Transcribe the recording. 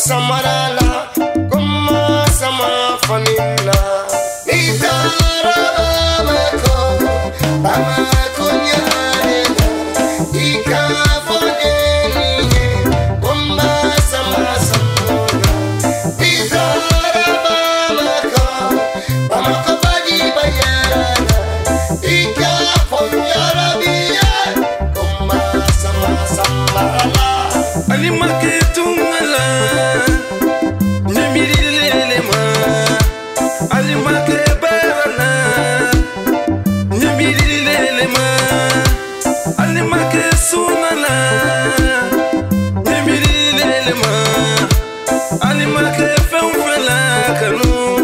sama nunca, nunca.